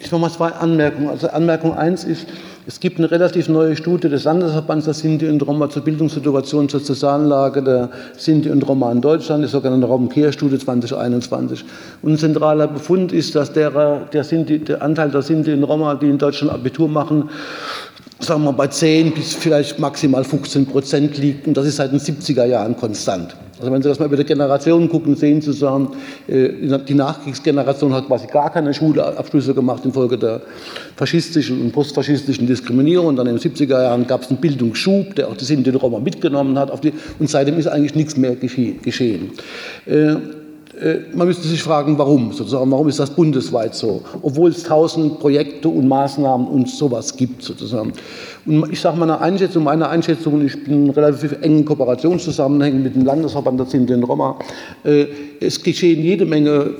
Ich mache mal zwei Anmerkungen. Also Anmerkung 1 ist, es gibt eine relativ neue Studie des Landesverbands der Sinti und Roma zur Bildungssituation, zur sozialen Lage der Sinti und Roma in Deutschland, die sogenannte Raumkehrstudie 2021. Und ein zentraler Befund ist, dass der, der, Sinti, der Anteil der Sinti und Roma, die in Deutschland Abitur machen, sagen wir bei 10 bis vielleicht maximal 15 Prozent liegt. Und das ist seit den 70er Jahren konstant. Also wenn Sie das mal über die Generationen gucken, sehen Sie zusammen, äh, die Nachkriegsgeneration hat quasi gar keine Schulabschlüsse gemacht infolge der faschistischen und postfaschistischen Diskriminierung. Und dann in den 70er Jahren gab es einen Bildungsschub, der auch die Sinti Roma mitgenommen hat. Und seitdem ist eigentlich nichts mehr geschehen. Äh, man müsste sich fragen, warum sozusagen, warum ist das bundesweit so, obwohl es tausend Projekte und Maßnahmen und sowas gibt sozusagen. Und ich sage mal eine Einschätzung, meine Einschätzung, ich bin in relativ engen Kooperationszusammenhängen mit dem Landesverband der Sinti und Roma. Äh, es geschehen jede Menge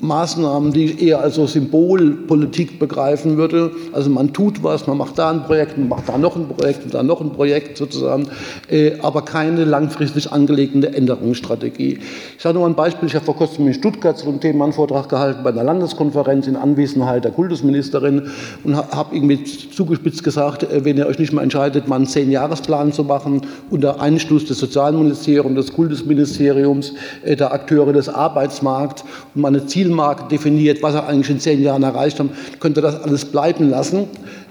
Maßnahmen, die ich eher als Symbolpolitik begreifen würde. Also man tut was, man macht da ein Projekt, man macht da noch ein Projekt und da noch ein Projekt sozusagen, äh, aber keine langfristig angelegte Änderungsstrategie. Ich sage nur ein Beispiel, ich habe vor kurzem in Stuttgart zu Thema einen Vortrag gehalten bei einer Landeskonferenz in Anwesenheit der Kultusministerin und habe irgendwie zugespitzt gesagt, äh, wenn ihr euch nicht mal entscheidet, mal einen Zehn-Jahres-Plan zu machen unter Einschluss des Sozialministeriums, des Kultusministeriums, äh, der Akteure des Arbeitsmarkts und mal eine Zielmarke definiert, was er eigentlich in zehn Jahren erreicht haben, könnt ihr das alles bleiben lassen,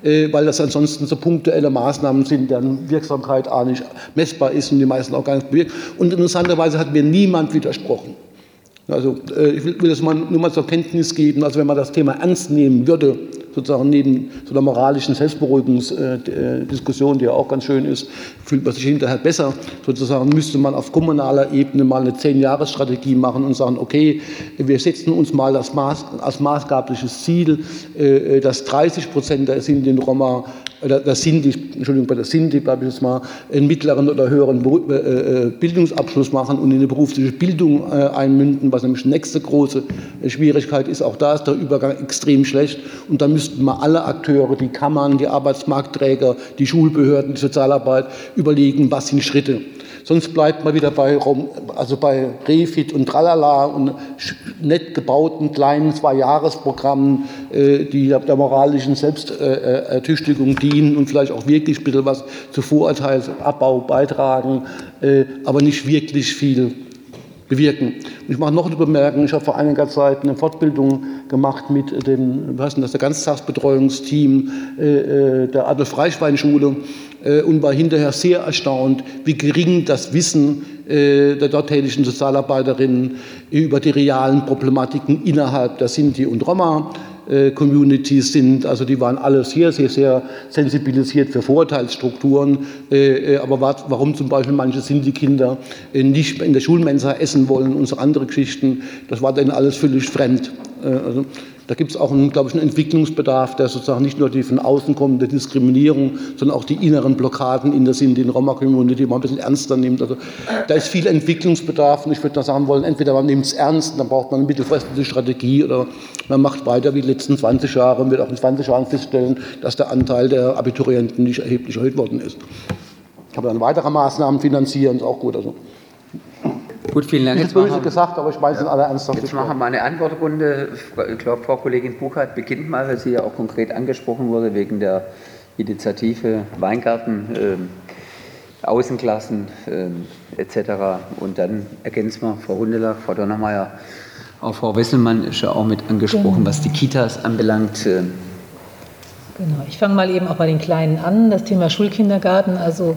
äh, weil das ansonsten so punktuelle Maßnahmen sind, deren Wirksamkeit auch nicht messbar ist und die meisten auch gar nicht bewirkt. Und interessanterweise hat mir niemand widersprochen. Also ich will das mal, nur mal zur Kenntnis geben, also wenn man das Thema ernst nehmen würde, sozusagen neben so einer moralischen Selbstberuhigungsdiskussion, die ja auch ganz schön ist, fühlt man sich hinterher besser. Sozusagen müsste man auf kommunaler Ebene mal eine Zehn-Jahres-Strategie machen und sagen, okay, wir setzen uns mal das Maß, als maßgabliches Ziel, äh, dass 30 Prozent der Sinti und Roma das Sinti, Entschuldigung, bei der Sinti bleibe ich jetzt mal, einen mittleren oder höheren äh, äh, Bildungsabschluss machen und in eine berufliche Bildung einmünden, was nämlich die nächste große Schwierigkeit ist. Auch da ist der Übergang extrem schlecht. Und da müssten wir alle Akteure, die Kammern, die Arbeitsmarktträger, die Schulbehörden, die Sozialarbeit überlegen, was sind Schritte. Sonst bleibt man wieder bei, also bei Refit und Tralala und nett gebauten kleinen Zwei-Jahres-Programmen, äh, die der moralischen Selbstertüchtigung dienen und vielleicht auch wirklich ein bisschen was zu Vorurteilsabbau beitragen, äh, aber nicht wirklich viel bewirken. Und ich mache noch eine Bemerkung. Ich habe vor einiger Zeit eine Fortbildung gemacht mit dem, was das, der Ganztagsbetreuungsteam äh, der Adolf-Reichwein-Schule äh, und war hinterher sehr erstaunt, wie gering das Wissen äh, der dort tätigen Sozialarbeiterinnen über die realen Problematiken innerhalb der Sinti und Roma äh, Communities sind. Also die waren alle sehr, sehr, sehr sensibilisiert für Vorurteilsstrukturen. Äh, aber warum zum Beispiel manche Sinti-Kinder nicht in der Schulmensa essen wollen und so andere Geschichten, das war denen alles völlig fremd. Also da gibt es auch, einen, glaube ich, einen Entwicklungsbedarf, der sozusagen nicht nur die von außen kommende Diskriminierung, sondern auch die inneren Blockaden in der Sinti- und Roma-Community mal ein bisschen ernster nimmt. Also, da ist viel Entwicklungsbedarf und ich würde da sagen wollen, entweder man nimmt es ernst, dann braucht man eine mittelfristige Strategie oder man macht weiter wie die letzten 20 Jahre und wird auch in 20 Jahren feststellen, dass der Anteil der Abiturienten nicht erheblich erhöht worden ist. Habe dann weitere Maßnahmen finanzieren, ist auch gut. Also. Gut, vielen Dank. Jetzt böse gesagt, aber ich weiß in aller Ernsthaft. Jetzt machen wir eine Antwortrunde. Ich glaube, Frau Kollegin Buchert beginnt mal, weil sie ja auch konkret angesprochen wurde wegen der Initiative Weingarten, äh, Außenklassen äh, etc. Und dann ergänzen wir Frau Hundelach, Frau Donnermeier. Auch Frau Wesselmann ist ja auch mit angesprochen, genau. was die Kitas anbelangt. Äh, Genau, ich fange mal eben auch bei den Kleinen an. Das Thema Schulkindergarten. Also